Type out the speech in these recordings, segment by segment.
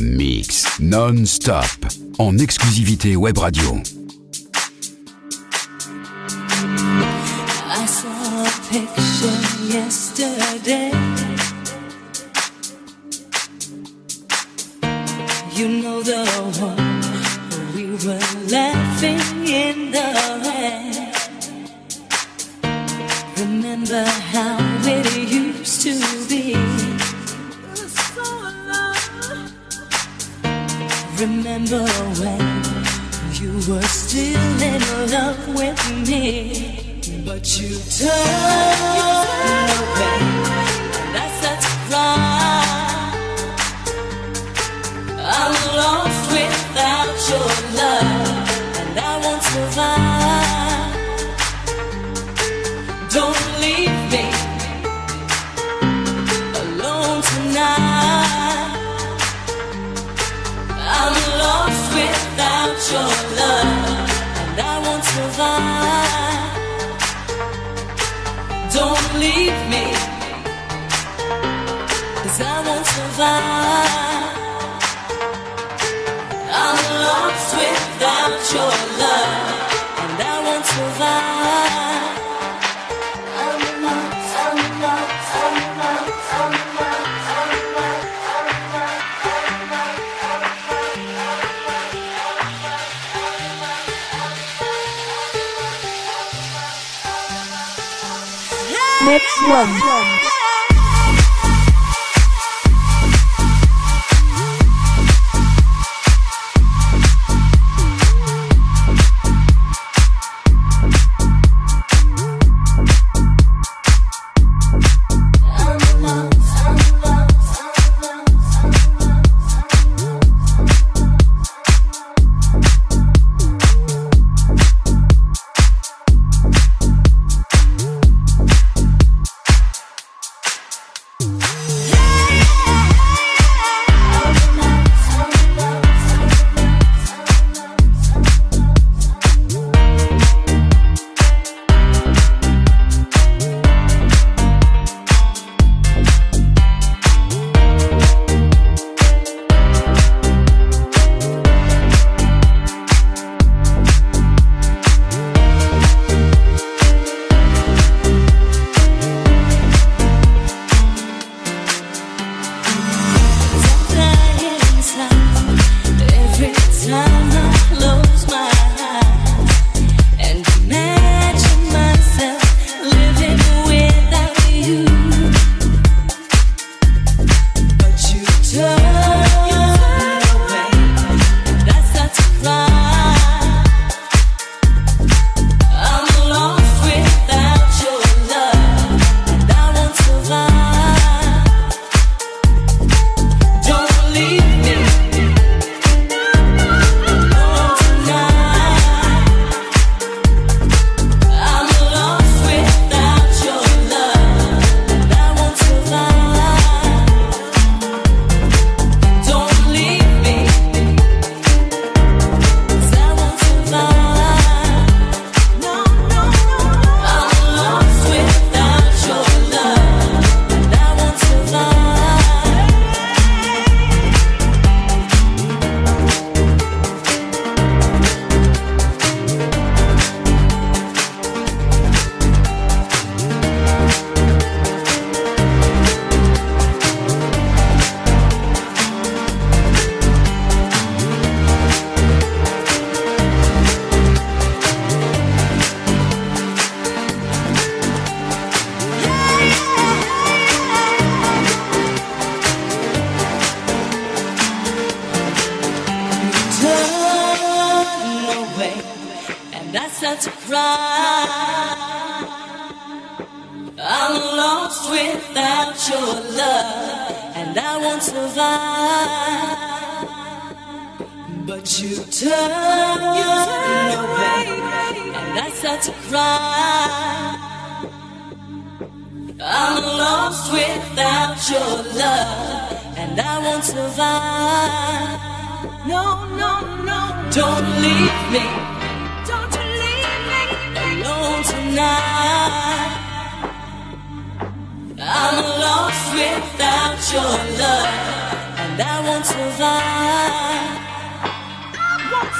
Mix non-stop en exclusivité web radio. Next one.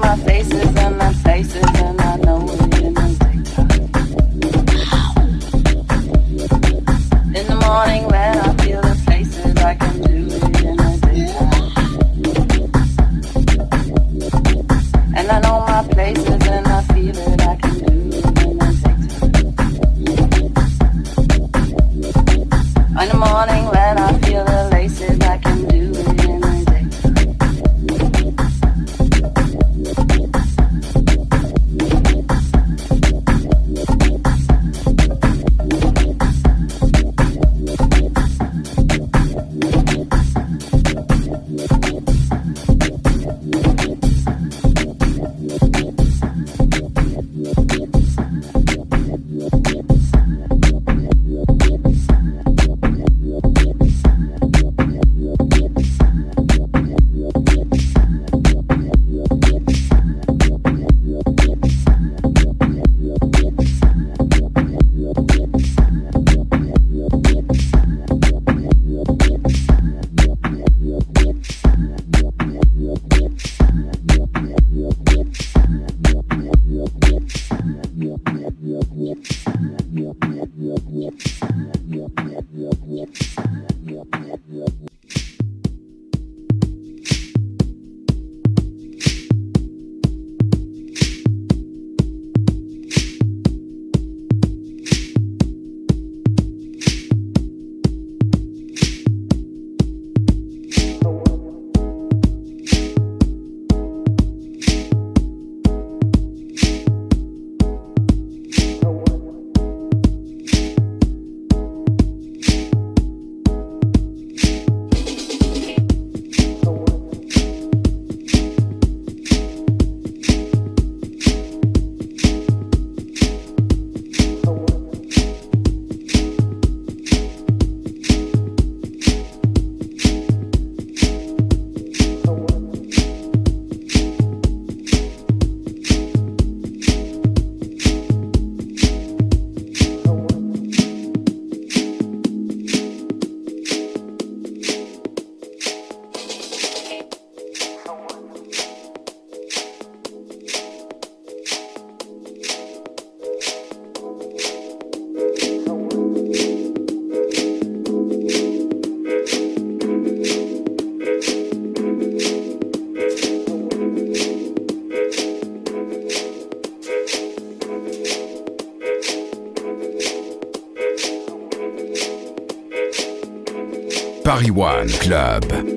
my faces and my faces and I know it. In the morning when I feel the faces, I can do it. And I know my places. One Club.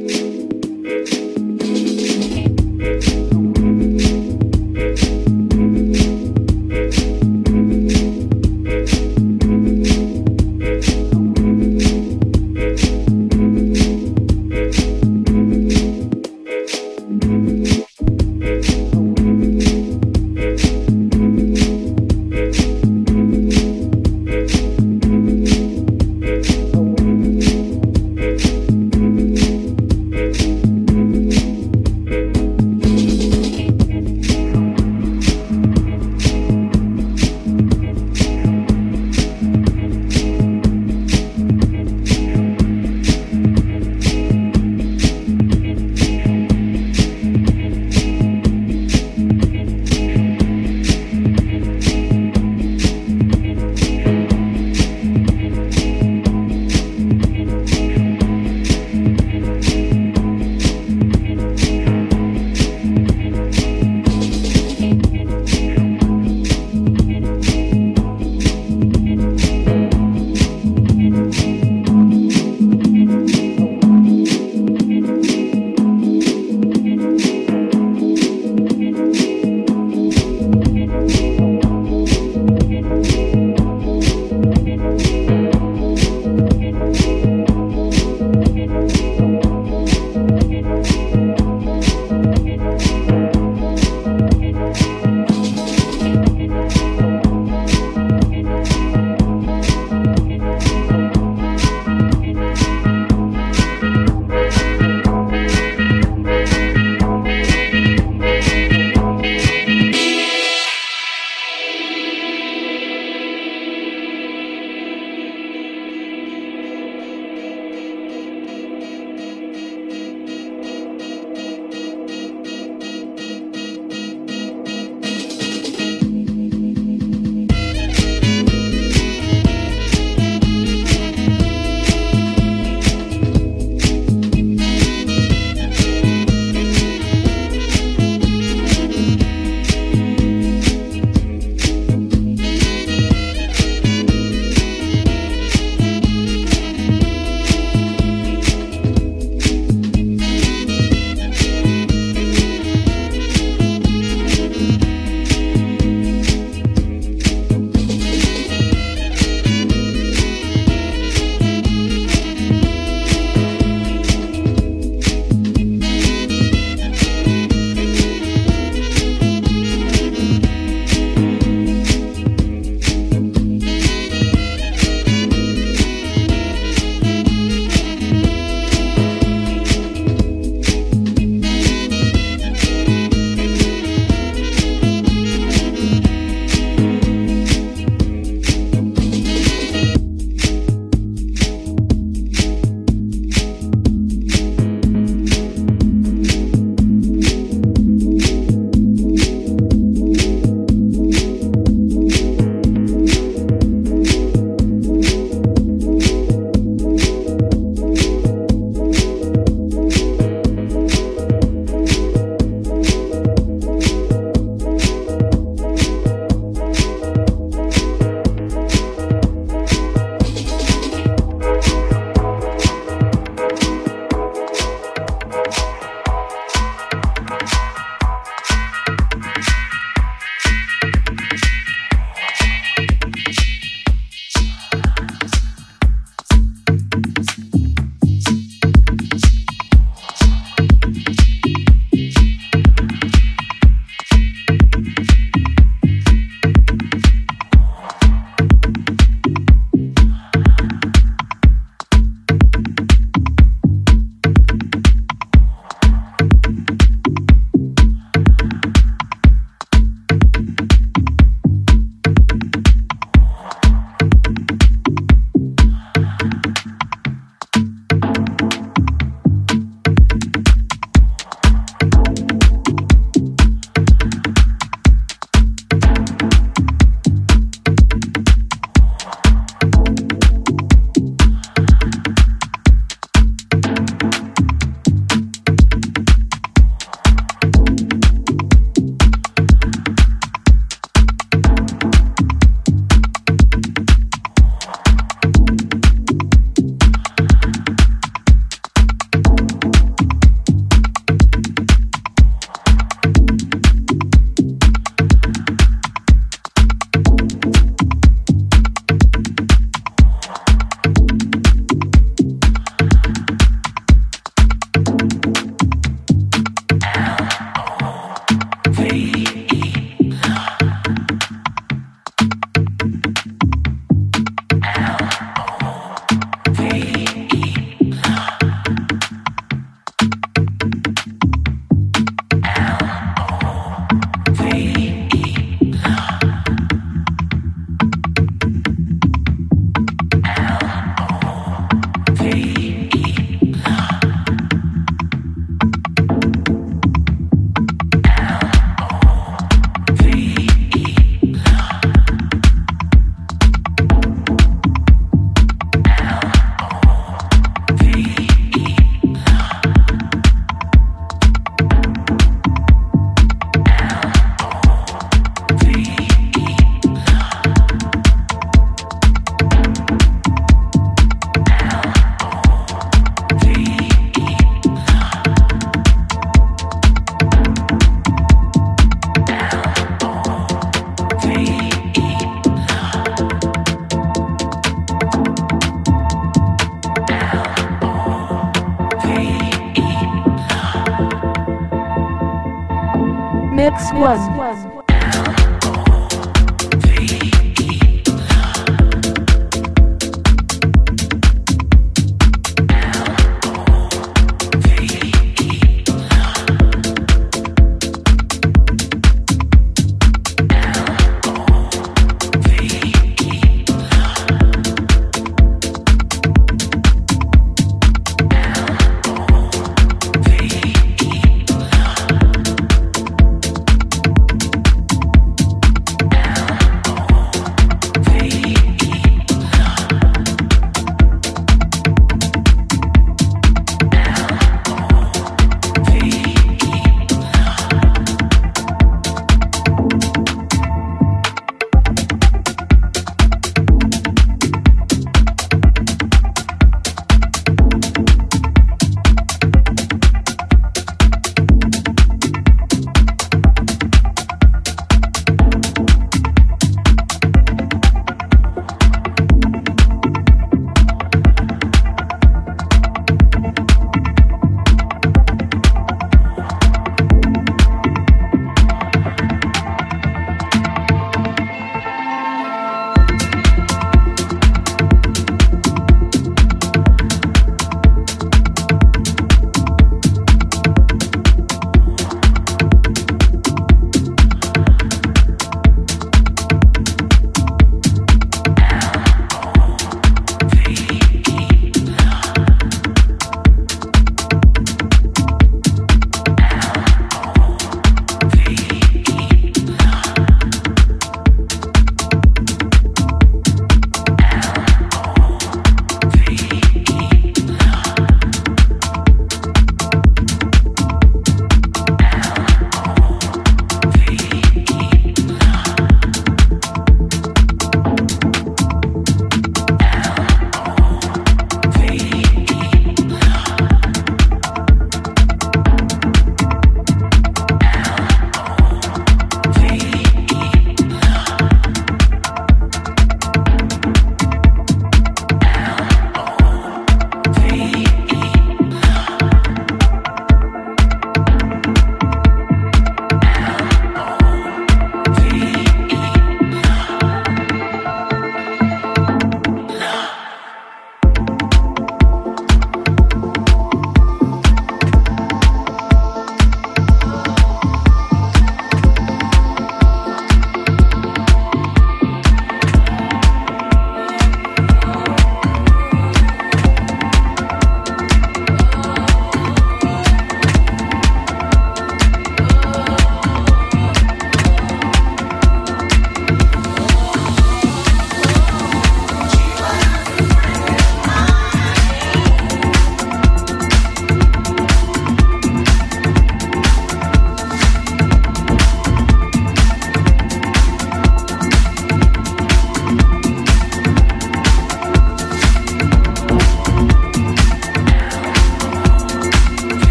was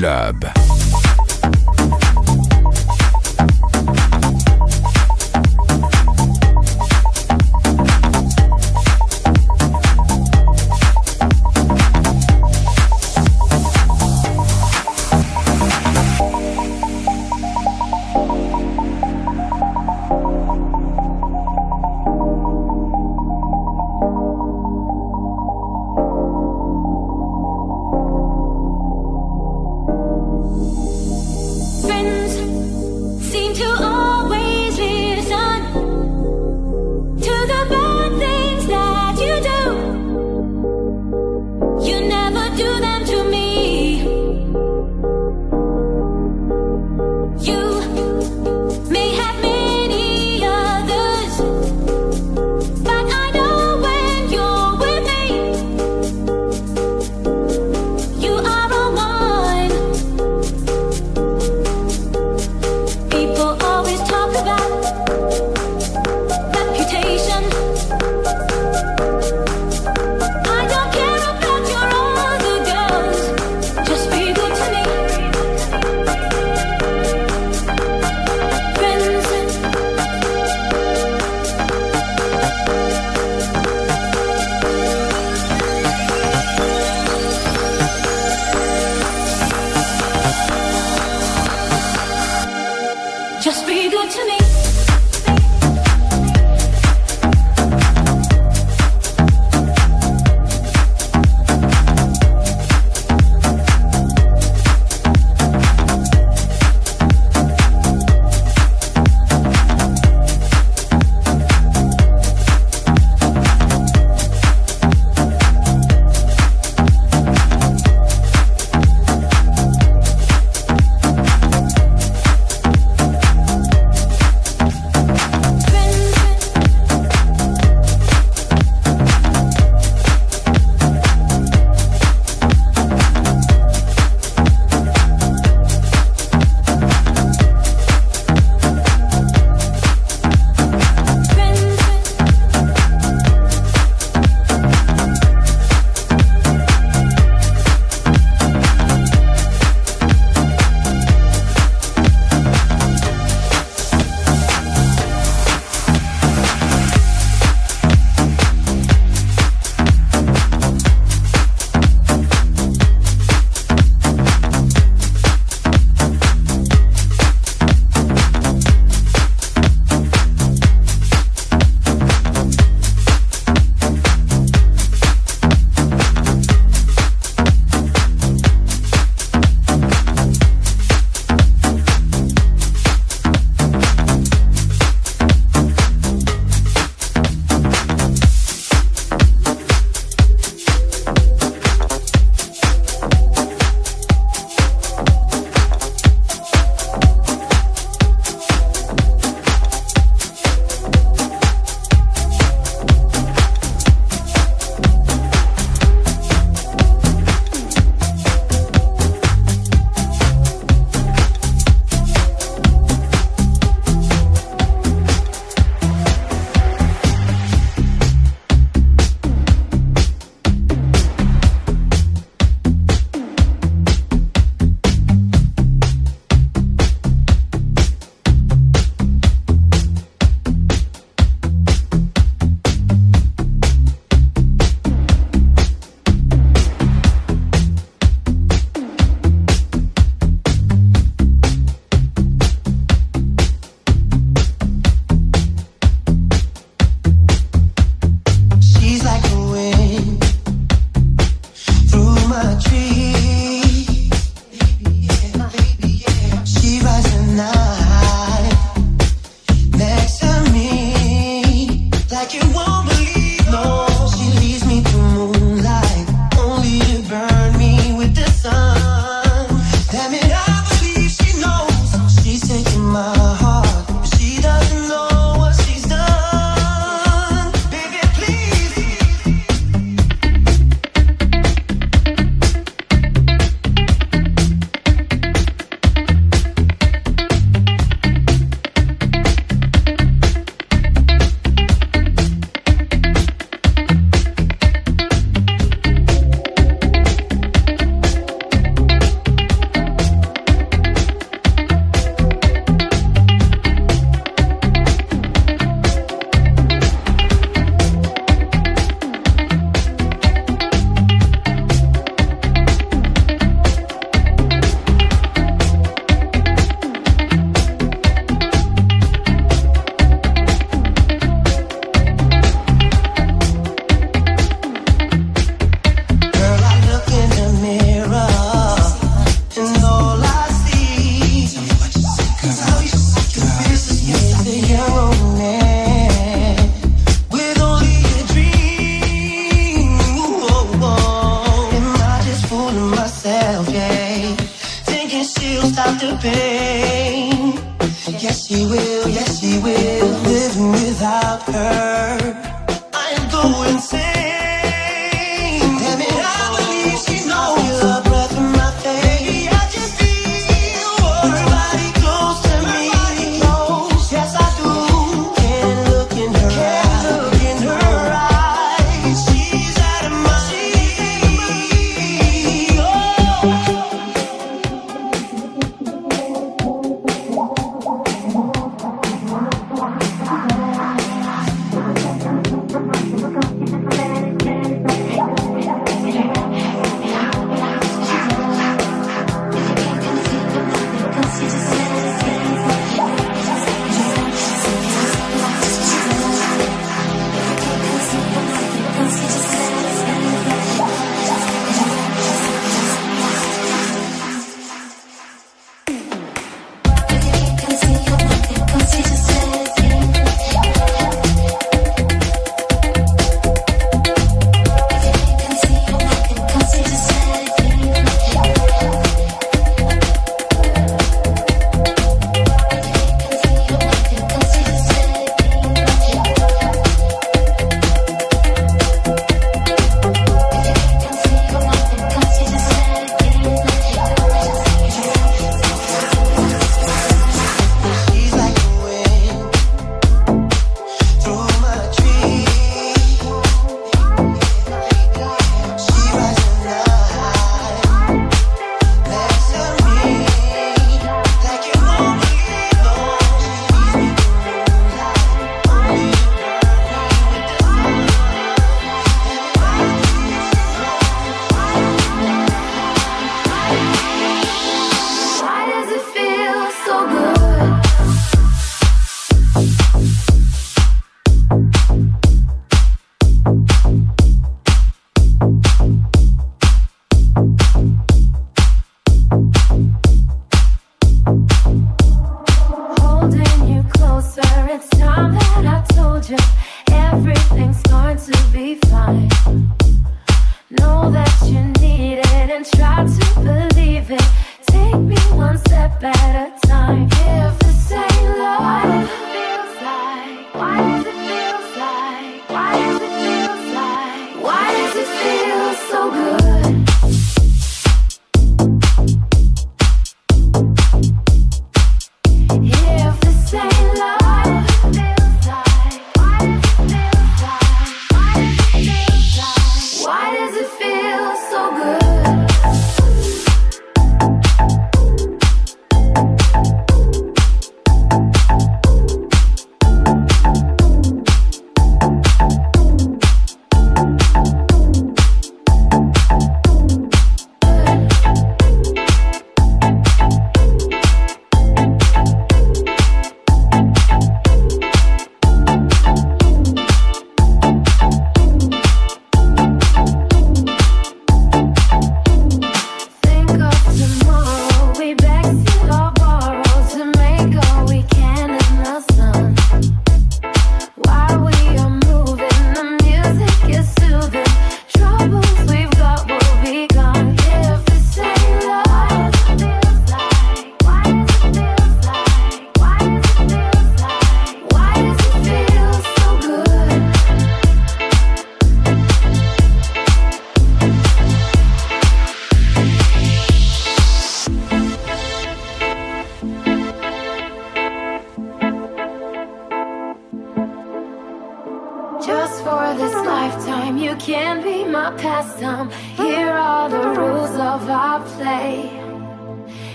Club.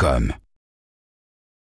Retrouve